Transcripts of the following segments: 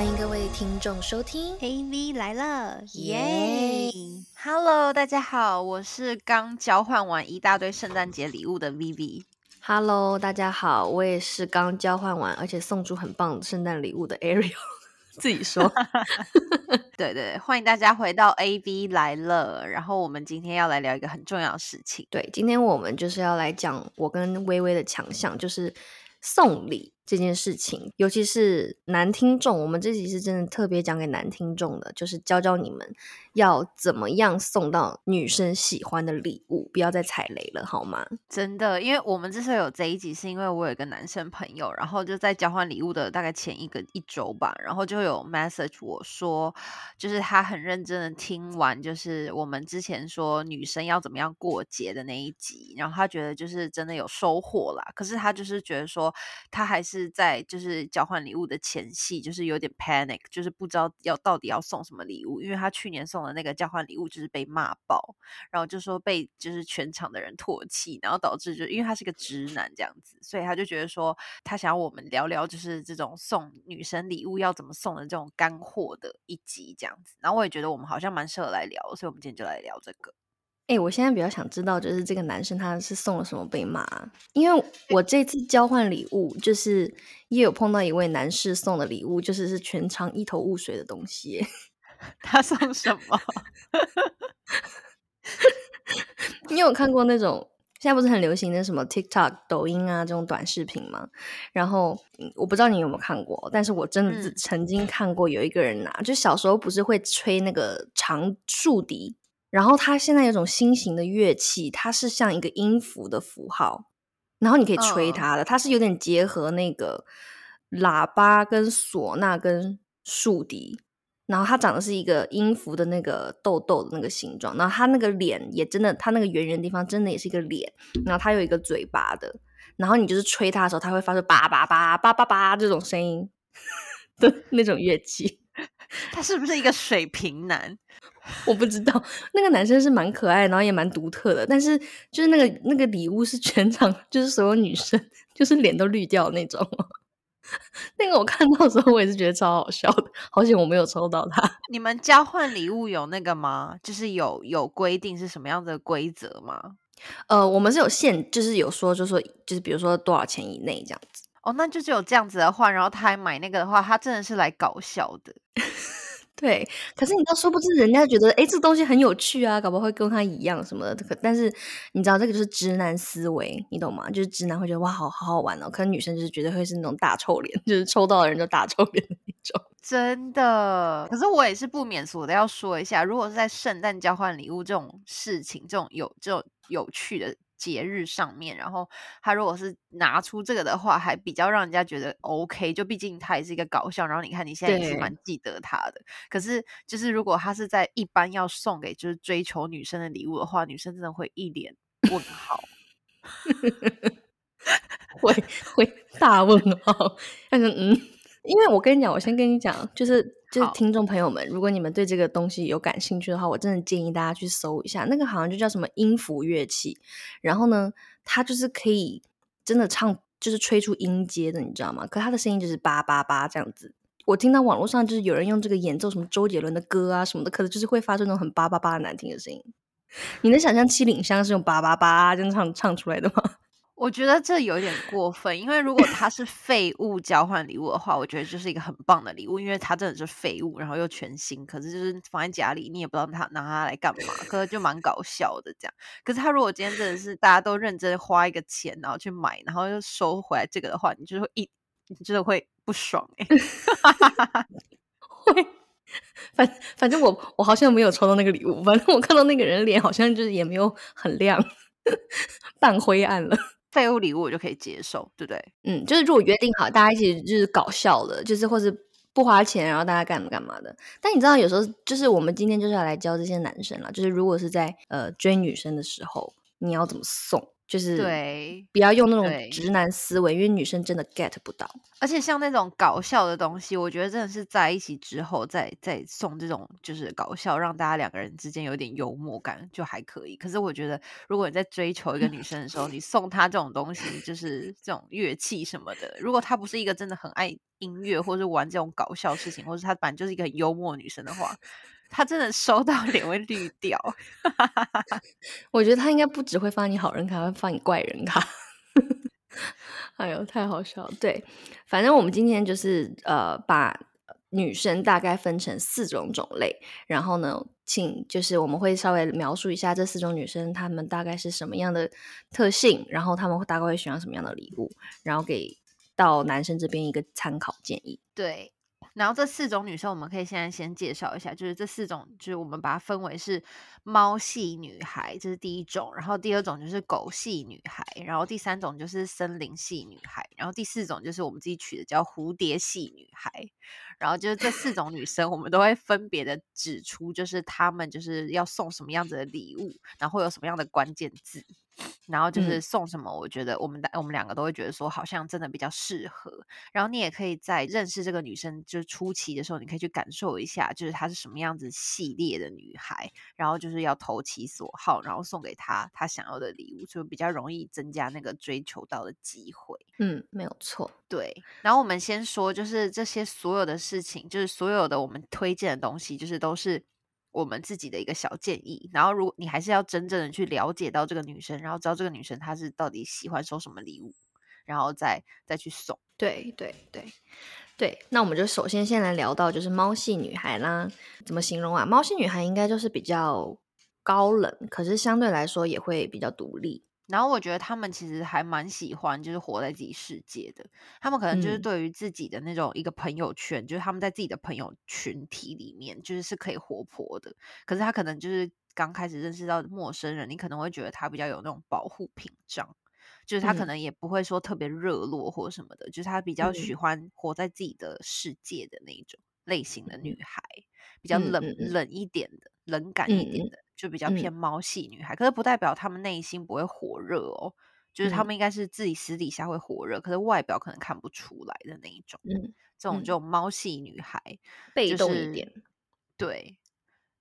欢迎各位听众收听 AV 来了，耶！Hello，大家好，我是刚交换完一大堆圣诞节礼物的 Vivi。！Hello，大家好，我也是刚交换完，而且送出很棒的圣诞礼物的 Ariel。自己说，对对，欢迎大家回到 AV 来了。然后我们今天要来聊一个很重要的事情。对，今天我们就是要来讲我跟微微的强项，就是送礼这件事情，尤其是男听众，我们这集是真的特别讲给男听众的，就是教教你们要怎么样送到女生喜欢的礼物，不要再踩雷了，好吗？真的，因为我们之所以有这一集，是因为我有一个男生朋友，然后就在交换礼物的大概前一个一周吧，然后就有 message 我说，就是他很认真的听完，就是我们之前说女生要怎么样过节的那一集，然后他觉得就是真的有收获啦。可是他就是觉得说，他还是是在就是交换礼物的前夕，就是有点 panic，就是不知道要到底要送什么礼物，因为他去年送的那个交换礼物就是被骂爆，然后就说被就是全场的人唾弃，然后导致就因为他是个直男这样子，所以他就觉得说他想要我们聊聊就是这种送女生礼物要怎么送的这种干货的一集这样子。然后我也觉得我们好像蛮适合来聊，所以我们今天就来聊这个。哎、我现在比较想知道，就是这个男生他是送了什么被骂啊？因为我这次交换礼物，就是也有碰到一位男士送的礼物，就是是全场一头雾水的东西。他送什么？你有看过那种现在不是很流行的什么 TikTok、抖音啊这种短视频吗？然后嗯我不知道你有没有看过，但是我真的曾经看过有一个人拿，就小时候不是会吹那个长竖笛，然后它现在有种新型的乐器，它是像一个音符的符号，然后你可以吹嗯它的，它是有点结合那个喇叭跟唢呐跟竖笛，然后它长的是一个音符的那个豆豆的那个形状，然后它那个脸也真的，它那个圆圆的地方真的也是一个脸，然后它有一个嘴巴的，然后你就是吹它的时候，它会发出叭叭叭叭叭叭这种声音 的那种乐器。他是不是一个水瓶男？我不知道，那个男生是蛮可爱，然后也蛮独特的，但是就是那个那个礼物是全场就是所有女生就是脸都绿掉那种。那个我看到的时候，我也是觉得超好笑的，好险我没有抽到他。你们交换礼物有那个吗？就是有有规定是什么样的规则吗？呃，我们是有限，就是有说，就说就是比如说多少钱以内这样子。哦，那就只有这样子的话，然后他还买那个的话，他真的是来搞笑的。对，可是你知道，殊不知人家觉得，诶，这东西很有趣啊，搞不好会跟他一样什么的。可但是你知道，这个就是直男思维，你懂吗？就是直男会觉得哇，好好好玩哦。可能女生就是觉得会是那种大臭脸，就是抽到的人就大臭脸的那种。真的，可是我也是不免俗的要说一下，如果是在圣诞交换礼物这种事情，这种有这种有趣的节日上面，然后他如果是拿出这个的话，还比较让人家觉得 OK，就毕竟他也是一个搞笑，然后你看你现在也是对蛮记得他的。可是就是如果他是在一般要送给就是追求女生的礼物的话，女生真的会一脸问号。会会大问号，但是嗯，因为我跟你讲，我先跟你讲，就是就是听众朋友们，如果你们对这个东西有感兴趣的话，我真的建议大家去搜一下，那个好像就叫什么音符乐器，然后呢，它就是可以真的唱，就是吹出音阶的，你知道吗？可它的声音就是叭叭叭这样子。我听到网络上就是有人用这个演奏什么周杰伦的歌啊什么的，可是就是会发出那种很叭叭叭的难听的声音。你能想象七里香是用叭叭叭这样唱唱出来的吗？我觉得这有点过分，因为如果他是废物交换礼物的话，我觉得就是一个很棒的礼物，因为他真的是废物，然后又全新，可是就是放在家里，你也不知道他拿它来干嘛，可是就蛮搞笑的这样。可是他如果今天真的是大家都认真花一个钱，然后去买，然后又收回来这个的话，你就会一，你真的会不爽哎、会，反反正我我好像没有抽到那个礼物，反正我看到那个人脸好像就是也没有很亮，半灰暗了。废物礼物我就可以接受，对不对？嗯，就是如果约定好大家一起就是搞笑的，就是或是不花钱，然后大家干嘛干嘛的。但你知道，有时候就是我们今天就是要来教这些男生啦，就是如果是在呃追女生的时候，你要怎么送？就是对不要用那种直男思维，因为女生真的 get 不到。而且像那种搞笑的东西，我觉得真的是在一起之后再再送这种就是搞笑，让大家两个人之间有点幽默感就还可以。可是我觉得，如果你在追求一个女生的时候，你 送她这种东西，就是这种乐器什么的，如果她不是一个真的很爱音乐，或是玩这种搞笑事情，或是她本来就是一个很幽默女生的话，她真的收到脸会绿掉。我觉得他应该不只会发你好人卡，会发你怪人卡。哎呦，太好笑了！对，反正我们今天就是呃，把女生大概分成四种种类，然后呢，请就是我们会稍微描述一下这四种女生她们大概是什么样的特性，然后她们大概会喜欢什么样的礼物，然后给到男生这边一个参考建议。对，然后这四种女生，我们可以现在先介绍一下，就是这四种，就是我们把它分为是猫系女孩，这是第一种，然后第二种就是狗系女孩，然后第三种就是森林系女孩，然后第四种就是我们自己取的叫蝴蝶系女孩。然后就是这四种女生，我们都会分别的指出，就是她们就是要送什么样子的礼物，然后有什么样的关键字。然后就是嗯送什么，我觉得我们的我们两个都会觉得说好像真的比较适合。然后你也可以在认识这个女生就是初期的时候，你可以去感受一下，就是她是什么样子系列的女孩，然后就是要投其所好，然后送给她她想要的礼物，就比较容易增加那个追求到的机会。嗯，没有错。对，然后我们先说，就是这些所有的事情，就是所有的我们推荐的东西，就是都是我们自己的一个小建议。然后，如果你还是要真正的去了解到这个女生，然后知道这个女生她是到底喜欢收什么礼物，然后再再去送。对对对对，那我们就首先先来聊到就是猫系女孩啦，怎么形容啊？猫系女孩应该就是比较高冷，可是相对来说也会比较独立。然后我觉得他们其实还蛮喜欢，就是活在自己世界的。他们可能就是嗯对于自己的那种一个朋友圈，就是他们在自己的朋友群体里面，就是是可以活泼的。可是他可能就是刚开始认识到陌生人，你可能会觉得他比较有那种保护屏障，就是他可嗯能也不会说特别热络或什么的，就是他比较嗯喜欢活在自己的世界的那一种类型的女孩，比较冷冷一点的，冷感一点的。就比较嗯偏猫系女孩，可是不代表她们内心不会火热哦，就是她嗯们应该是自己私底下会火热，可是外表可能看不出来的那一种。嗯，这种嗯就猫系女孩，被就是动一点。对。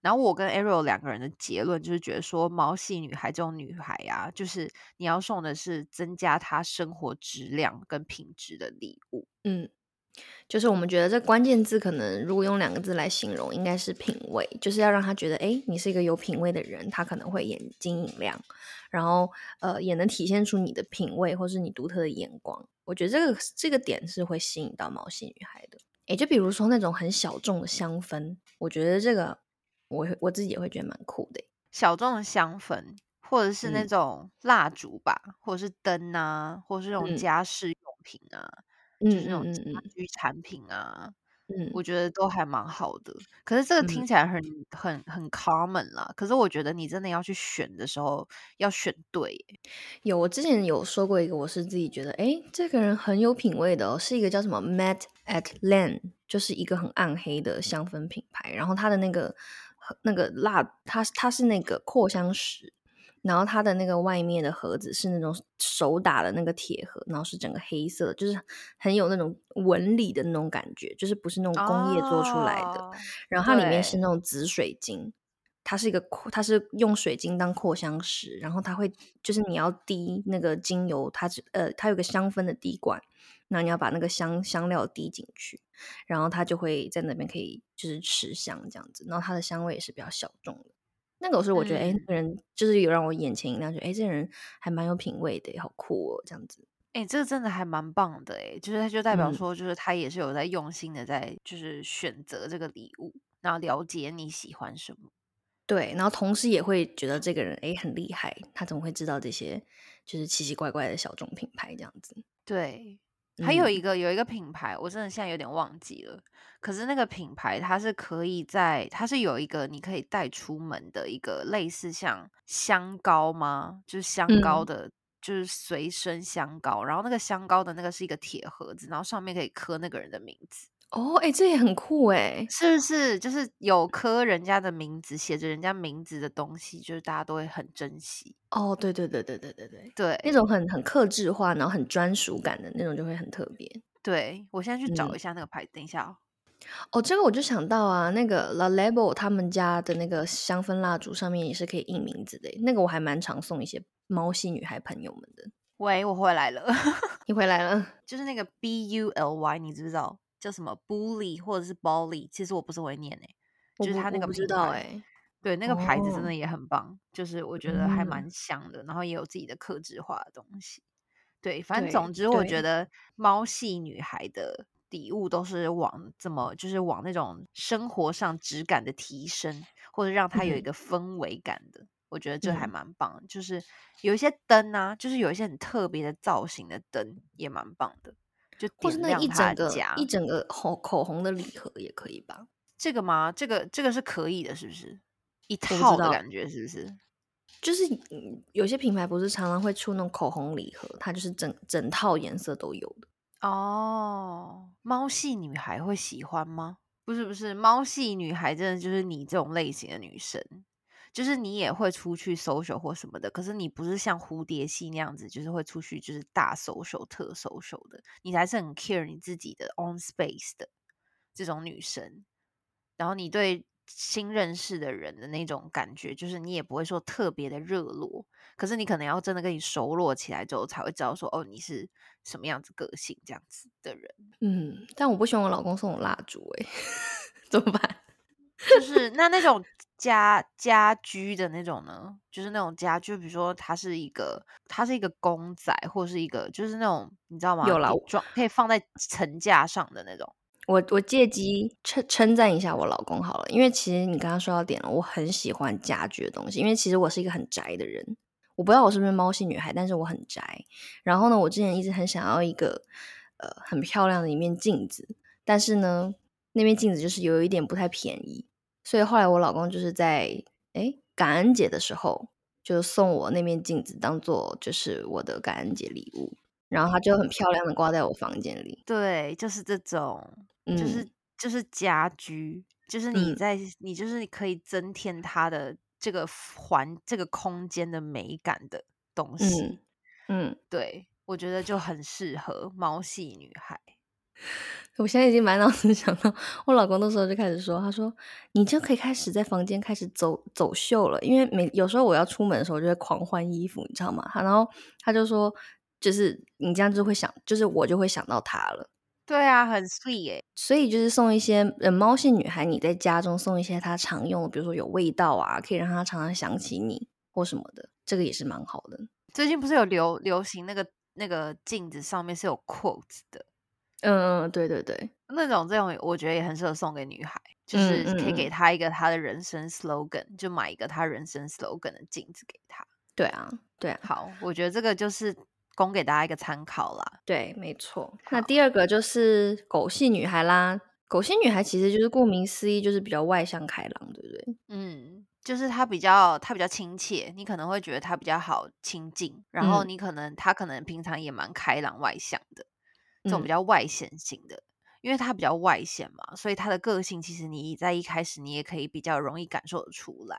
然后我跟 Ariel 两个人的结论就是觉得说，猫系女孩这种女孩啊，就是你要送的是增加她生活质量跟品质的礼物。嗯，就是我们觉得这关键字可能如果用两个字来形容，应该是品味，就是要让他觉得，哎，你是一个有品味的人，他可能会眼睛一亮，然后呃，也能体现出你的品味或是你独特的眼光。我觉得这个这个点是会吸引到毛细女孩的。哎，就比如说那种很小众的香氛，我觉得这个我会我自己也会觉得蛮酷的。小众的香氛，或者是那嗯种蜡烛吧，或者是灯啊，或者是那种嗯家饰用品啊，嗯就是那种家嗯嗯嗯居产品啊，嗯我觉得都还蛮好的。可是这个听嗯起来很很很 common 啦，可是我觉得你真的要去选的时候，要选对耶。有，我之前有说过一个，我是自己觉得，诶，这个人很有品味的哦，是一个叫什么 Matt at Len，就是一个很暗黑的香氛品牌。然后它的那个那个蜡，它它是那个扩香石，然后它的那个外面的盒子是那种手打的那个铁盒，然后是整个黑色，就是很有那种纹理的那种感觉，就是不是那种工业做出来的。哦然后它里面是那种紫水晶，它是一个扩，它是用水晶当扩香石，然后它会就是你要滴那个精油，它是呃它有个香氛的滴管，那你要把那个香香料滴进去，然后它就会在那边可以就是持香这样子，然后它的香味也是比较小众的。那个时候我觉得，哎、那嗯个人就是有让我眼前一亮，觉得哎，这个人还蛮有品味的，好酷哦，这样子。哎、这个真的还蛮棒的哎，就是他就代表嗯说，就是他也是有在用心的在，就是选择这个礼物，然后了解你喜欢什么。对，然后同时也会觉得这个人哎很厉害，他怎么会知道这些就是奇奇怪怪的小众品牌这样子？对，还有嗯一个有一个品牌，我真的现在有点忘记了。可是那个品牌它是可以在，它是有一个你可以带出门的一个类似像香膏吗？就是香膏嗯的，就是随身香膏。然后那个香膏的那个是一个铁盒子，然后上面可以刻那个人的名字。哦，哎，这也很酷哎，是不是？就是有刻人家的名字，写着人家名字的东西，就是大家都会很珍惜。哦，对对对对对对对，对，那种很很克制化，然后很专属感的那种就会很特别。对我现在去找嗯一下那个牌子，等一下哦。哦，这个我就想到啊，那个 La Label 他们家的那个香氛蜡烛上面也是可以印名字的，那个我还蛮常送一些猫系女孩朋友们的。喂，我回来了，你回来了，就是那个 B U L Y，你知不知道叫什么 Bully 或者是 Bolly？其实我不是会念诶、我就是它那个不知道哎。对，那个牌子真哦的也很棒，就是我觉得还嗯蛮香的，然后也有自己的克制化的东西。对，反正总之，我觉得猫系女孩的礼物都是往这么，就是往那种生活上质感的提升，或者让它有一嗯个氛围感的。我觉得这还嗯蛮棒的，就是有一些灯啊，就是有一些很特别的造型的灯也蛮棒的，就或是那一整个。一整个口口红的礼盒也可以吧？这个吗？这个这个是可以的，是不是？一套的感觉是不是？就是嗯有些品牌不是常常会出那种口红礼盒，它就是整整套颜色都有的。哦，猫系女孩会喜欢吗？不是不是，猫系女孩真的就是你这种类型的女生，就是你也会出去 social 或什么的，可是你不是像蝴蝶系那样子，就是会出去就是大 social 特 social 的，你还是很 care 你自己的 own space 的这种女生。然后你对新认识的人的那种感觉，就是你也不会说特别的热络，可是你可能要真的跟你熟络起来之后，才会知道说哦，你是什么样子个性这样子的人。嗯，但我不喜欢我老公送我蜡烛、欸，怎么办？就是那那种家家居的那种呢，就是那种家居，比如说它是一个，它是一个公仔，或是一个就是那种你知道吗？有啦我可以装可以放在层架上的那种。我我借机称称赞一下我老公好了，因为其实你刚刚说到点了，我很喜欢家居的东西，因为其实我是一个很宅的人，我不知道我是不是猫系女孩，但是我很宅。然后呢，我之前一直很想要一个呃很漂亮的一面镜子，但是呢，那面镜子就是有一点不太便宜，所以后来我老公就是在诶感恩节的时候就送我那面镜子当做就是我的感恩节礼物，然后它就很漂亮的挂在我房间里。对，就是这种，就是嗯就是家居，就是你嗯在你就是可以增添它的这个环这个空间的美感的东西。嗯嗯。对，我觉得就很适合猫系女孩。我现在已经满脑子想到，我老公那时候就开始说，他说你就可以开始在房间开始走走秀了，因为每有时候我要出门的时候，我就会狂换衣服，你知道吗？他然后他就说，就是你这样就会想，就是我就会想到他了。对啊，很 sweet 耶、所以就是送一些呃猫系女孩，你在家中送一些她常用的，比如说有味道啊，可以让她常常想起你或什么的，这个也是蛮好的。最近不是有流流行那个那个镜子上面是有 quotes 的嗯嗯，对对对，那种，这种我觉得也很适合送给女孩，就嗯是可以嗯给她一个她的人生 slogan，就买一个她人生 slogan 的镜子给她。对啊，对啊。好，我觉得这个就是供给大家一个参考啦。对，没错。那第二个就是狗系女孩啦。狗系女孩其实就是顾名思义，就是比较外向开朗，对不对？嗯，就是她比较她比较亲切，你可能会觉得她比较好亲近，然后嗯你可能她可能平常也蛮开朗外向的，这种比嗯较外显型的。因为他比较外显嘛，所以他的个性其实你在一开始你也可以比较容易感受得出来。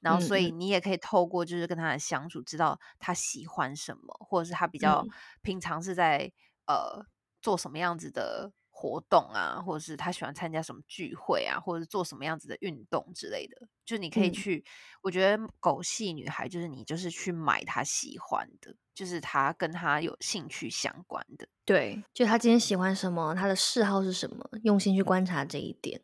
然后，所以嗯你也可以透过就是跟他的相处，知道他喜欢什么，或者是他比较嗯平常是在呃做什么样子的活动啊，或者是他喜欢参加什么聚会啊，或者是做什么样子的运动之类的。就你可以嗯去，我觉得狗系女孩就是你就是去买他喜欢的，就是他跟他有兴趣相关的。对，就他今天喜欢什么，他的嗜好是什么，用心去观察这一点。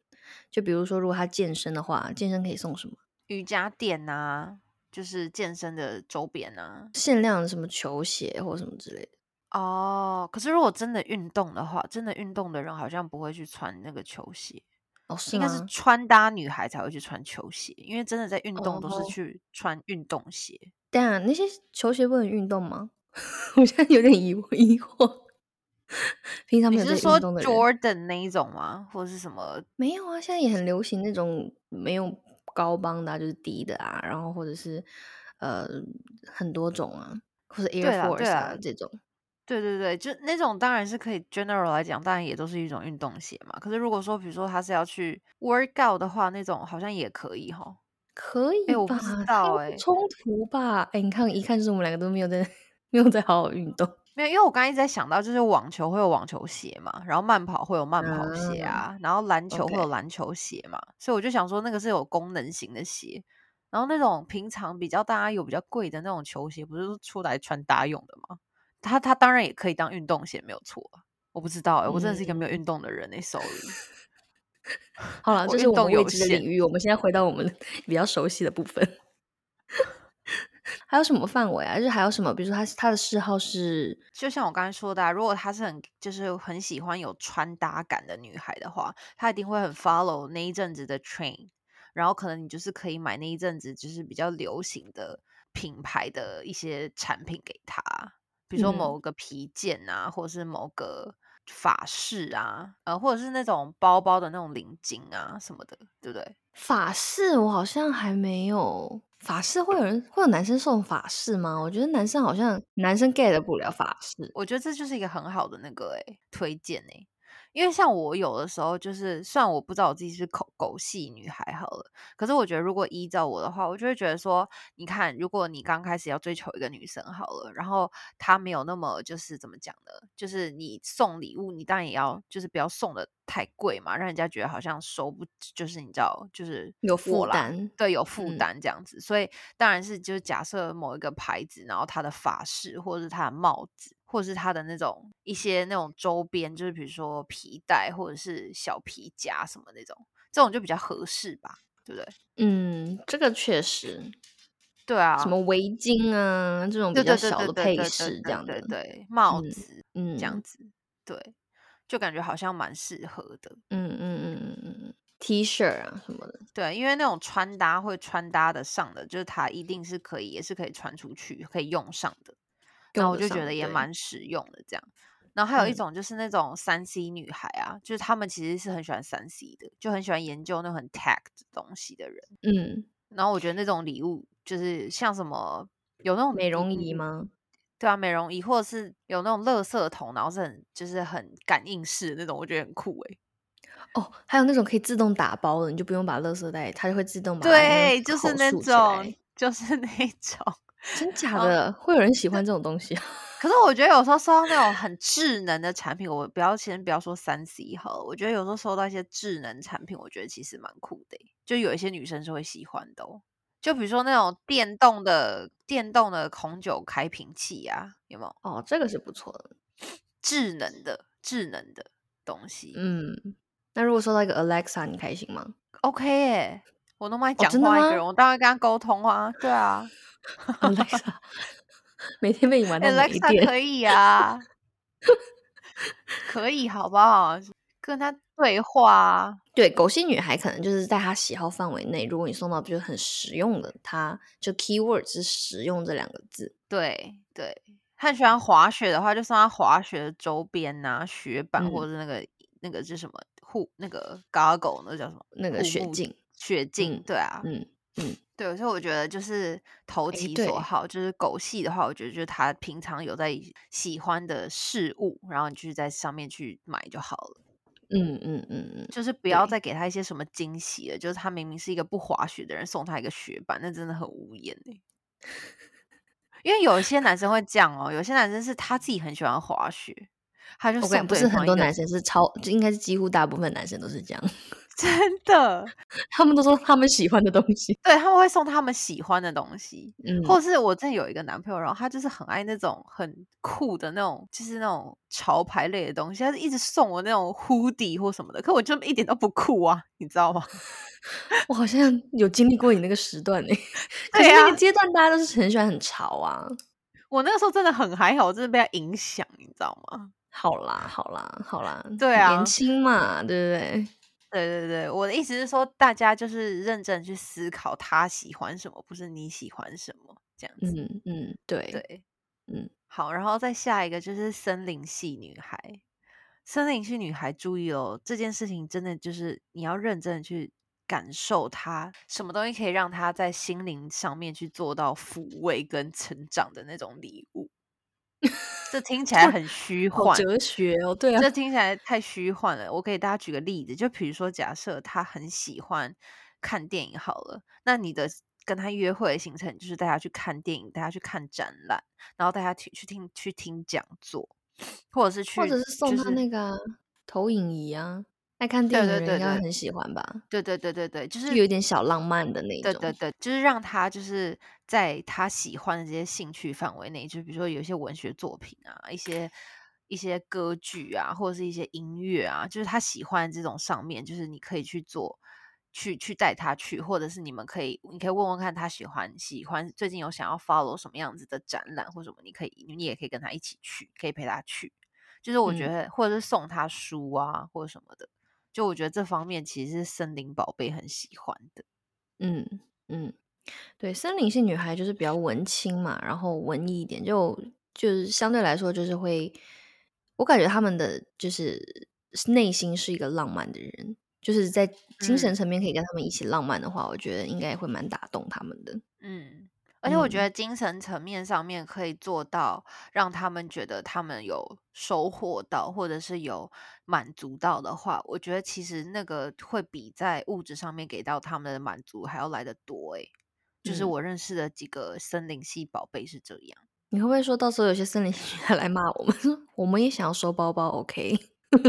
就比如说，如果他健身的话，健身可以送什么？瑜伽垫啊，就是健身的周边啊。限量的什么球鞋或什么之类的。哦，可是如果真的运动的话，真的运动的人好像不会去穿那个球鞋，哦，是应该是？穿搭女孩才会去穿球鞋，因为真的在运动都是哦去穿运动鞋。当然，那些球鞋不能运动吗？我现在有点疑 疑惑。平常没有在你是说运动的人，Jordan 那一种吗？或者是什么？没有啊，现在也很流行那种没有高帮的、啊，就是低的啊，然后或者是呃很多种啊，或者对 Air Force 这种。对对对，就那种当然是可以 general 来讲，当然也都是一种运动鞋嘛。可是如果说比如说他是要去 workout 的话，那种好像也可以哈。可以哎，我不吧？知道哎，冲突吧？哎，你看，一看就是我们两个都没有在 没有在好好运动。没有，因为我刚刚一直在想到，就是网球会有网球鞋嘛，然后慢跑会有慢跑鞋啊啊，然后篮球会有篮球鞋嘛，所以我就想说那个是有功能型的鞋。然后那种平常比较大家有比较贵的那种球鞋，不是出来穿搭用的吗？它它当然也可以当运动鞋，没有错啊。我不知道哎、我真的是一个没有嗯，运动的人哎、s o r r y 好了，我运这是我们未。知的领域，我们现在回到我们 比较熟悉的部分。还有什么范围啊？就是还有什么？比如说他他的嗜好是，就像我刚才说的、啊，如果他是很就是很喜欢有穿搭感的女孩的话，她一定会很 follow 那一阵子的 train，然后可能你就是可以买那一阵子就是比较流行的品牌的一些产品给她，比如说嗯，某个皮件啊，或者是某个法式啊，呃，或者是那种包包的那种领巾啊什么的，对不对？法式我好像还没有。法式会有人会有男生送法式吗？我觉得男生好像男生 get 不了法式。我觉得这就是一个很好的那个诶、推荐诶、因为像我有的时候就是，虽然我不知道我自己是狗狗系女孩好了，可是我觉得如果依照我的话，我就会觉得说，你看，如果你刚开始要追求一个女生好了，然后她没有那么就是怎么讲呢？就是你送礼物，你当然也要就是不要送的太贵嘛，让人家觉得好像收不，就是你知道，就是有负，担，对，有负嗯担这样子，所以当然是就是假设某一个牌子，然后它的发饰或者是它的帽子，或者是它的那种一些那种周边，就是比如说皮带或者是小皮夹什么那种，这种就比较合适吧，对不对？嗯，这个确实，对啊，什么围巾啊这种比较小的配饰这样的，对对，帽嗯这样嗯子，对，就感觉好像蛮适合的。嗯嗯嗯嗯嗯嗯，T 恤啊什么的，对，因为那种穿搭会穿搭的上的，就是它一定是可以，也是可以穿出去，可以用上的。那我就觉得也蛮实用的这样。然后还有一嗯种就是那种三 C 女孩啊，就是她们其实是很喜欢三 C 的，就很喜欢研究那种很 tech 的东西的人。嗯，然后我觉得那种礼物就是像什么有那种美容仪吗？对啊，美容仪或者是有那种垃圾桶，然后是很就是很感应式的那种，我觉得很酷诶、哦，还有那种可以自动打包的，你就不用把垃圾袋，它就会自动把对，就是那。种，就是那种。真假的，会有人喜欢这种东西啊？可是我觉得有时候收到那种很智能的产品，我不要先不要说三 C 好了，我觉得有时候收到一些智能产品，我觉得其实蛮酷的欸，就有一些女生是会喜欢的哦。就比如说那种电动的电动的红酒开瓶器啊，有没有哦，这个是不错的。智能的智能的东西、嗯，那如果收到一个 Alexa，你开心吗？o k 耶，我那么爱哦，讲话一个人，我当然跟他沟通啊，对啊 Alexa 每天被你玩到没，Alexa 电。可以啊，可以好不好？跟他对话啊。对，狗系女孩可能就是在她喜好范围内，如果你送到就是很实用的，她就 keyword 是实用这两个字。对对，他很喜欢滑雪的话，就送他滑雪的周边呐、雪板或嗯，者是那个那个是什么护那个 goggle 那叫什么那个雪镜。雪镜，嗯对啊，嗯嗯，对，所以我觉得就是投，其，所好，就是狗系的话，我觉得就是他平常有在喜欢的事物，然后你去在上面去买就好了。嗯嗯嗯嗯，就是不要，再给他一些什么惊喜了，就是他明明是一个不滑雪的人，送他一个雪板，那真的很无言哎、因为有一些男生会这样哦，有些男生是他自己很喜欢滑雪，他就送不是很多男生是超，就应该是几乎大部分男生都是这样，真的，他们都说他们喜欢的东西。对他们会送他们喜欢的东西，嗯或嗯，是我真的有一个男朋友，然后他就是很爱那种很酷的那种，就是那种潮牌类的东西，他是一直送我那种 hoodie 或什么的，可我就一点都不酷啊，你知道吗？我好像有经历过你那个时段诶，可对啊是那个，阶段大家都是很喜欢很潮啊。我那个时候真的很还好，我真的被他影响，你知道吗？好啦，好啦，好啦，对啊年轻嘛，对不对？对对对，我的意思是说，大家就是认真去思考他喜欢什么，不是你喜欢什么这样子。嗯嗯，对，对，嗯，好，然后再下一个就是森林系女孩。森林系女孩，注意哦，这件事情真的就是你要认真的去感受它，什么东西可以让她在心灵上面去做到抚慰跟成长的那种礼物。这听起来很虚好幻，哲学哦，对啊，这听起来太虚幻了。我给大家举个例子，就比如说，假设他很喜欢看电影，好了，那你的跟他约会的行程就是带他去看电影，带他去看展览，然后带他去去听去听讲座，或者是去，或者是送他是那个啊投影仪啊，爱看电影的对对对人应该会很喜欢吧？对对对对对，就就是有一点小浪漫的那种。对对对，就是让他就是在他喜欢的这些兴趣范围内，就比如说有一些文学作品啊，一些一些歌剧啊，或者是一些音乐啊，就是他喜欢这种上面，就是你可以去做，去去带他去，或者是你们可以，你可以问问看他喜欢喜欢最近有想要 follow 什么样子的展览或什么，你可以你也可以跟他一起去，可以陪他去。就是我觉嗯得，或者是送他书啊，或者什么的，就我觉得这方面其实是森林宝贝很喜欢的。嗯嗯，对，森林系女孩就是比较文青嘛，然后文艺一点，就就是相对来说就是会，我感觉他们的就是内心是一个浪漫的人，就是在精神嗯层面可以跟他们一起浪漫的话，我觉得应该也会蛮打动他们的。嗯，我觉嗯得精神层面上面可以做到让他们觉得他们有收获到，或者是有满足到的话，我觉得其实那个会比在物质上面给到他们的满足还要来得多诶。就是嗯我认识的几个森林系宝贝是这样。你会不会说到时候有些森林系来骂我们，说 我们也想要收包包？OK？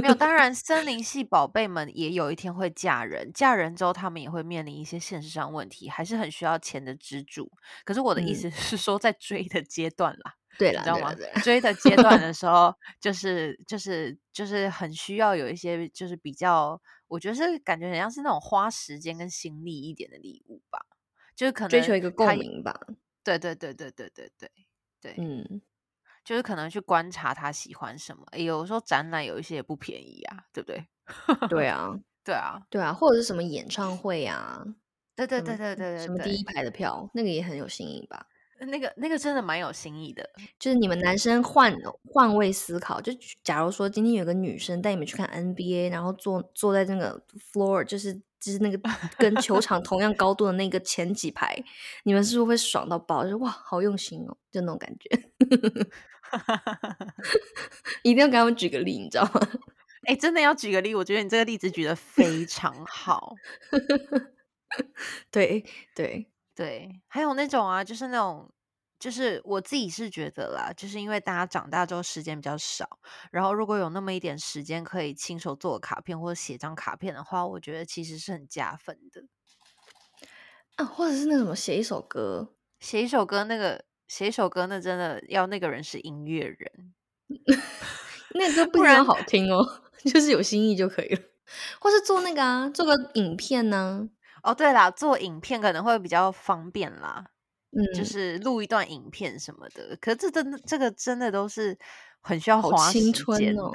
没有，当然森林系宝贝们也有一天会嫁人，嫁人之后他们也会面临一些现实上问题，还是很需要钱的支柱。可是我的意嗯思是说，在追的阶段啦，对啦，你知道吗对啦，对啦，追的阶段的时候，就是就是就是很需要有一些就是比较，我觉得是感觉很像是那种花时间跟心力一点的礼物吧，就是可能追求一个他共鸣吧。对对对对对对对对，嗯，就是可能去观察他喜欢什么。诶有时候展览有一些也不便宜啊，对不对？对啊，对啊，对啊，或者是什么演唱会啊，对对什么对对对什么对对，第一排的票，那个也很有新意吧？那个那个真的蛮有新意的。就是你们男生换换位思考，就假如说今天有个女生带你们去看 NBA，然后坐坐在那个 floor，就是就是那个跟球场同样高度的那个前几排，你们是不是会爽到爆？就是哇，好用心哦，就那种感觉。一定要给他们举个例，你知道吗？哎、真的要举个例，我觉得你这个例子举的非常好。对对，对，还有那种啊，就是那种，就是我自己是觉得啦，就是因为大家长大之后时间比较少，然后如果有那么一点时间可以亲手做卡片或者写张卡片的话，我觉得其实是很加分的。啊，或者是那什么写一首歌，写一首歌，那个写一首歌，那真的要那个人是音乐人，那个歌不一定好听哦，就是有新意就可以了。或是做那个啊，做个影片呢、哦，对啦，做影片可能会比较方便啦，嗯，就是录一段影片什么的。可是这真的，这个真的都是很需要好青春哦。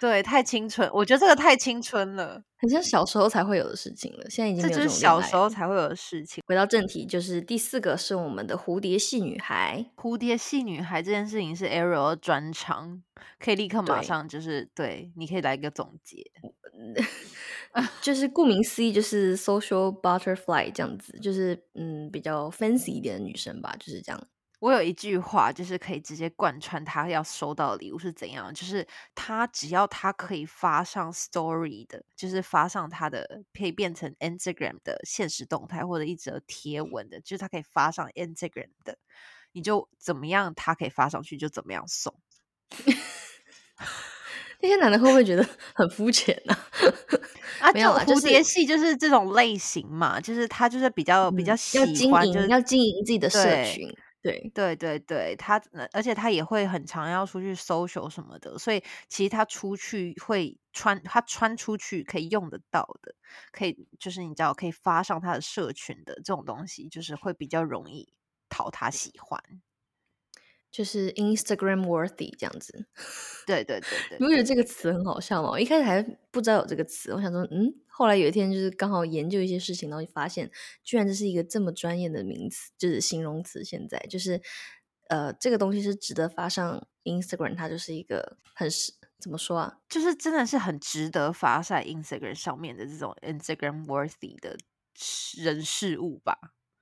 对，太青春，我觉得这个太青春了，很像小时候才会有的事情了，现在已经这就是小时候才会有的事情。回到正题，就是第四个是我们的蝴蝶系女孩，蝴蝶系女孩这件事情是 Ariel 的专长，可以立刻马上就是对，你可以来一个总结。就是顾名思义，就是 social butterfly 这样子，就是嗯比较 fancy 一点的女生吧，就是这样。我有一句话，就是可以直接贯穿他要收到的礼物是怎样，就是他只要他可以发上 story 的，就是发上他的可以变成 Instagram 的现实动态或者一则贴文的，就是他可以发上 Instagram 的，你就怎么样，他可以发上去就怎么样送。那些男的会不会觉得很肤浅呢？啊，就没有啊就是蝴蝶系就是这种类型嘛，就是他就是比较、比较嗯喜要经欢，就是营，要经营自己的社群，对，对对对，他而且他也会很常要出去 social 什么的，所以其实他出去会穿，他穿出去可以用得到的，可以就是你知道可以发上他的社群的这种东西，就是会比较容易讨他喜欢。就是 Instagram worthy 这样子。对对对对你不觉得这个词很好笑吗？我一开始还不知道有这个词，我想说，嗯，后来有一天就是刚好研究一些事情，然后就发现，居然这是一个这么专业的名词，就是形容词。现在就是，呃，这个东西是值得发上 Instagram，它就是一个很是怎么说啊？就是真的是很值得发在 Instagram 上面的这种 Instagram worthy 的人事物吧。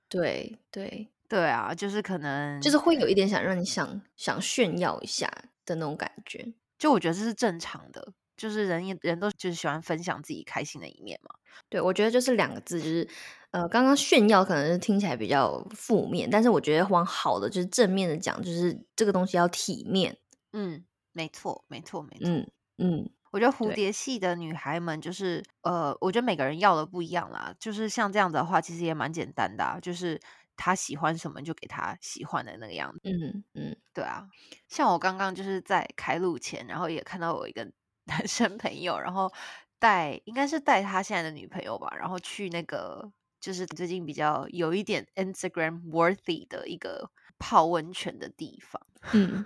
对对，对啊，就是可能就是会有一点想让你想想炫耀一下的那种感觉。就我觉得这是正常的，就是人也人都就是喜欢分享自己开心的一面嘛。对，我觉得就是两个字，就是呃，刚刚炫耀可能是听起来比较负面，但是我觉得往好的就是正面的讲，就是这个东西要体面。嗯，没错，没错，没错。嗯嗯，我觉得蝴蝶系的女孩们就是呃，我觉得每个人要的不一样啦。就是像这样子的话，其实也蛮简单的、啊，就是她喜欢什么就给他喜欢的那个样子。嗯嗯，对啊，像我刚刚就是在开录前，然后也看到我一个 男生朋友，然后带应该是带他现在的女朋友吧，然后去那个就是最近比较有一点 Instagram worthy 的一个泡温泉的地方，嗯，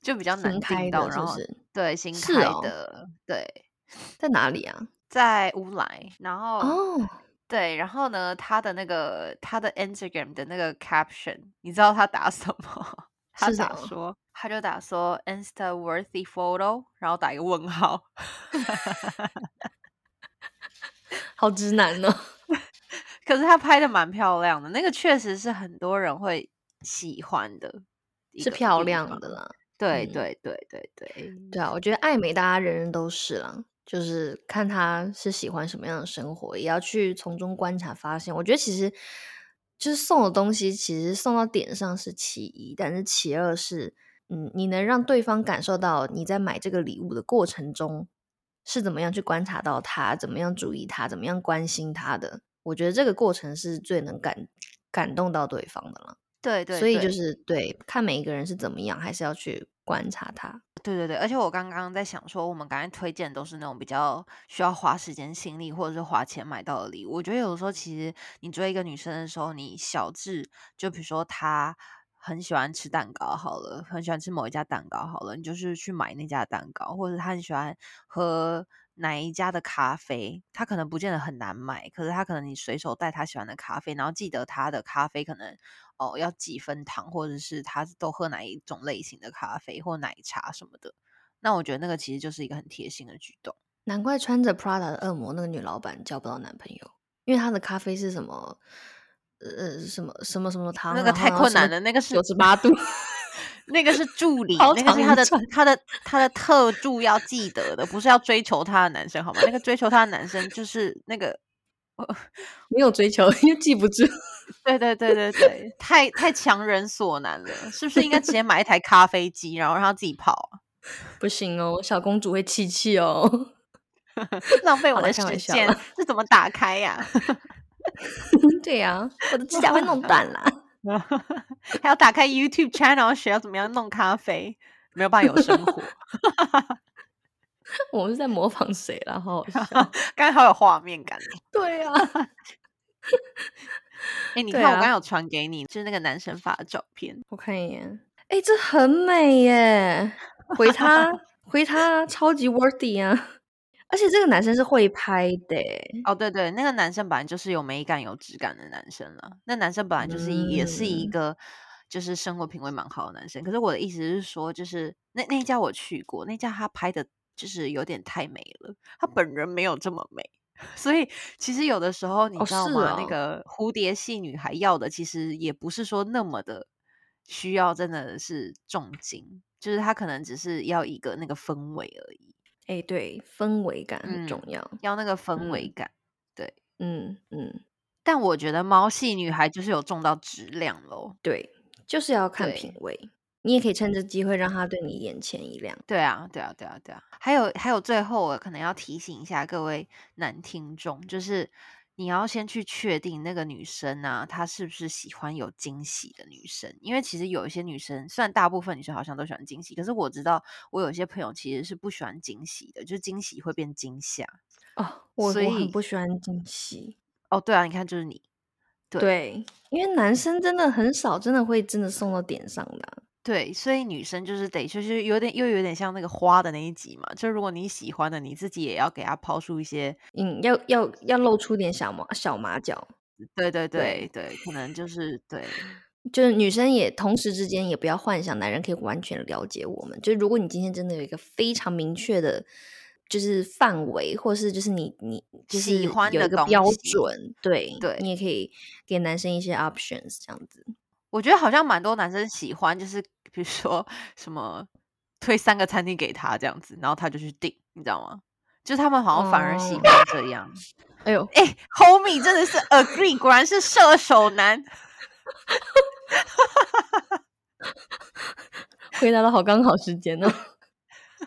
就比较难新开订到，然是？对新开的，对，在哪里啊？在乌来，然后、哦，对，然后呢，他的那个他的 Instagram 的那个 caption，你知道他打什么？他打说，他就打说 Insta worthy photo，然后打一个问号。好直男哦。可是他拍的蛮漂亮的，那个确实是很多人会喜欢的是漂亮的。啦。对嗯对对对对，对啊，我觉得爱美大家人人都是啦，就是看他是喜欢什么样的生活，也要去从中观察发现。我觉得其实就是送的东西，其实送到点上是其一，但是其二是，嗯，你能让对方感受到你在买这个礼物的过程中是怎么样去观察到他，怎么样注意他，怎么样关心他的。我觉得这个过程是最能感感动到对方的了。对对，所以就是对看每一个人是怎么样，还是要去观察他。对对对，而且我刚刚在想说，我们刚才推荐都是那种比较需要花时间、心力或者是花钱买到的礼物。我觉得有的时候，其实你追一个女生的时候，你小智就比如说她很喜欢吃蛋糕，好了，很喜欢吃某一家蛋糕，好了，你就是去买那家蛋糕，或者她很喜欢喝哪一家的咖啡，他可能不见得很难买，可是他可能你随手带他喜欢的咖啡，然后记得他的咖啡可能哦要几分糖，或者是他都喝哪一种类型的咖啡或奶茶什么的。那我觉得那个其实就是一个很贴心的举动。难怪穿着 Prada 的恶魔那个女老板交不到男朋友，因为她的咖啡是什么？呃，什么什么什么糖？那个太困难了，那个是九十八度，那个是助理，那个是他的他的他的特助要记得的，不是要追求他的男生好吗？那个追求他的男生就是那个，没有追求，因为记不住。对对对对对，太太强人所难了，是不是应该直接买一台咖啡机，然后让他自己跑啊？不行哦，小公主会气气哦。浪费我的时间，这怎么打开呀、对呀、我的指甲会弄断啦。还要打开 YouTube channel 学要怎么样弄咖啡，没有办法有生活。我们是在模仿谁啦？好好笑。刚才好有画面感哦。对啊，哎、你看我刚刚有传给你，就是那个男生发的照片。我看一眼。哎、这很美耶！回他，回他，超级 worthy 啊！而且这个男生是会拍的耶，哦，对对，那个男生本来就是有美感、有质感的男生了。那男生本来就是一、也是一嗯个就是生活品味蛮好的男生。可是我的意思是说，就是那那一家我去过，那家他拍的就是有点太美了，他本人没有这么美。所以其实有的时候你知道吗？那哦个蝴蝶系女孩要的，其实也不是说那么的需要，真的是重金，就是她可能只是要一个那个氛围而已，哎、对，氛围感很嗯重要。要那个氛围嗯对。嗯嗯，但我觉得猫系女孩就是有重到质量喽。对，就是要看品味。你也可以趁这机会让他对你眼前一亮。对啊，对啊，对啊，对啊。还有还有，最后我可能要提醒一下各位男听众，就是你要先去确定那个女生啊，她是不是喜欢有惊喜的女生。因为其实有一些女生，虽然大部分女生好像都喜欢惊喜，可是我知道我有些朋友其实是不喜欢惊喜的，就是惊喜会变惊吓。哦，我所我很以不喜欢惊喜。哦，对啊，你看就是你，对对，因为男生真的很少，真的会真的送到点上的啊、对，所以女生就是得就是有点又有点像那个花的那一集嘛，就如果你喜欢的，你自己也要给他抛出一些，嗯，要要要露出点小马小马脚，对对对对，可能就是对 就是女生也同时之间也不要幻想男人可以完全了解我们。就是如果你今天真的有一个非常明确的，就是范围，或是就是你你就是喜欢的一个标准，对对你也可以给男生一些 options 这样子。我觉得好像蛮多男生喜欢，就是比如说什么推三个餐厅给他这样子，然后他就去订，你知道吗？就他们好像反而喜哦欢这样。哎呦，哎、h o m i e 真的是 agree，果然是射手男。回答的好刚好时间哦，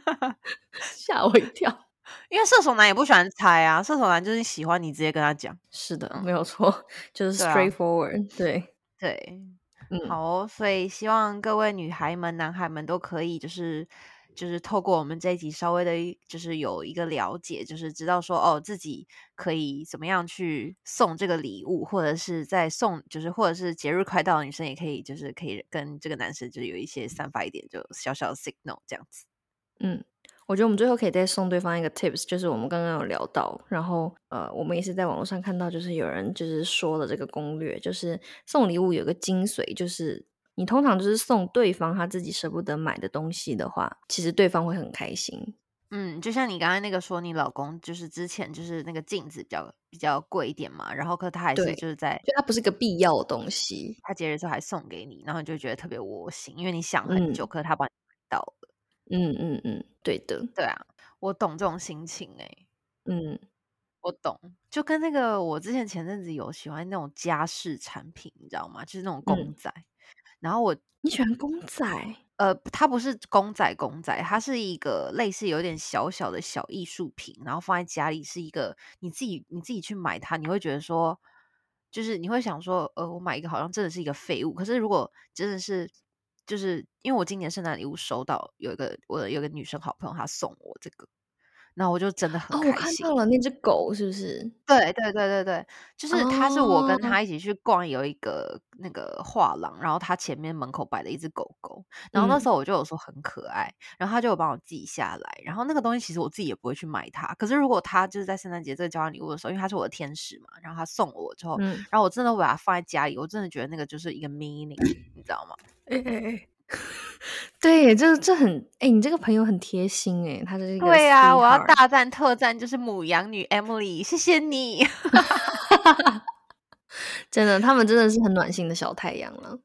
吓我一跳。因为射手男也不喜欢猜啊，射手男就是喜欢你直接跟他讲。是的，没有错，就是 straightforward。对，对，嗯，好哦，所以希望各位女孩们、男孩们都可以，就是就是透过我们这一集稍微的，就是有一个了解，就是知道说哦，自己可以怎么样去送这个礼物，或者是在送，就是或者是节日快到的女生也可以，就是可以跟这个男生就有一些散发一点就小小的 signal 这样子。嗯，我觉得我们最后可以再送对方一个 tips，就是我们刚刚有聊到，然后呃，我们也是在网络上看到，就是有人就是说了这个攻略，就是送礼物有个精髓，就是你通常就是送对方他自己舍不得买的东西的话，其实对方会很开心。嗯，就像你刚才那个说，你老公就是之前就是那个镜子比较比较贵一点嘛，然后可他还是就是在就它不是个必要的东西。他节日的时候还送给你，然后你就觉得特别窝心，因为你想很久，嗯可是他帮你买到了。嗯嗯嗯，对的，对啊，我懂这种心情哎、嗯我懂，就跟那个我之前前阵子有喜欢那种家饰产品，你知道吗？就是那种公嗯，仔，然后我你喜欢公仔？呃，它不是公仔公仔，它是一个类似有点小小的小艺术品，然后放在家里是一个你自己你自己去买它，你会觉得说，就是你会想说，呃，我买一个好像真的是一个废物。可是如果真的是，就是因为我今年圣诞礼物收到有一个我有个女生好朋友，她送我这个，然后我就真的很哦，我开心。看到了那只狗，是不是？对对对对对，就是他是我跟哦，他一起去逛有一个那个画廊，然后他前面门口摆了一只狗狗，然后那时嗯候我就有说很可爱，然后他就有帮我记下来，然后那个东西其实我自己也不会去买它，可是如果他就是在圣诞节这个交换礼物的时候，因为他是我的天使嘛，然后他送我之后，嗯，然后我真的会把它放在家里，我真的觉得那个就是一个 meaning，你知道吗？哎哎哎，对，这这很哎、你这个朋友很贴心哎，他是一个对啊，我要大赞特赞，就是母羊女 Emily，谢谢你。真的，他们真的是很暖心的小太阳了。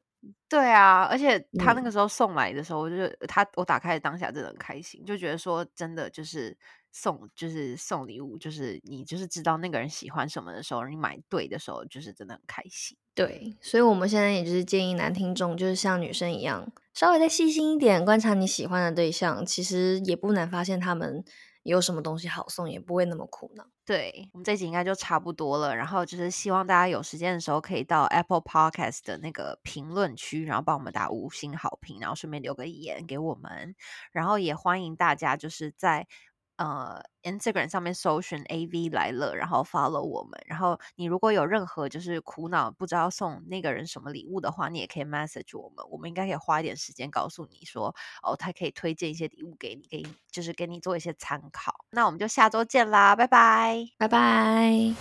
对啊，而且他那嗯个时候送来的时候，我就他我打开的当下真的很开心，就觉得说真的就是送就是送礼物，就是你就是知道那个人喜欢什么的时候，你买对的时候，就是真的很开心。对，所以我们现在也就是建议男听众，就是像女生一样，稍微再细心一点，观察你喜欢的对象，其实也不难发现他们有什么东西好送，也不会那么苦恼。对我们这集应该就差不多了，然后就是希望大家有时间的时候可以到 Apple Podcast 的那个评论区，然后帮我们打五星好评，然后顺便留个言给我们，然后也欢迎大家就是在呃 Instagram 上面搜寻 AV 来了，然后 follow 我们，然后你如果有任何就是苦恼不知道送那个人什么礼物的话，你也可以 message 我们，我们应该可以花一点时间告诉你说，哦，他可以推荐一些礼物给你，给你就是给你做一些参考。那我们就下周见啦，拜拜。拜拜。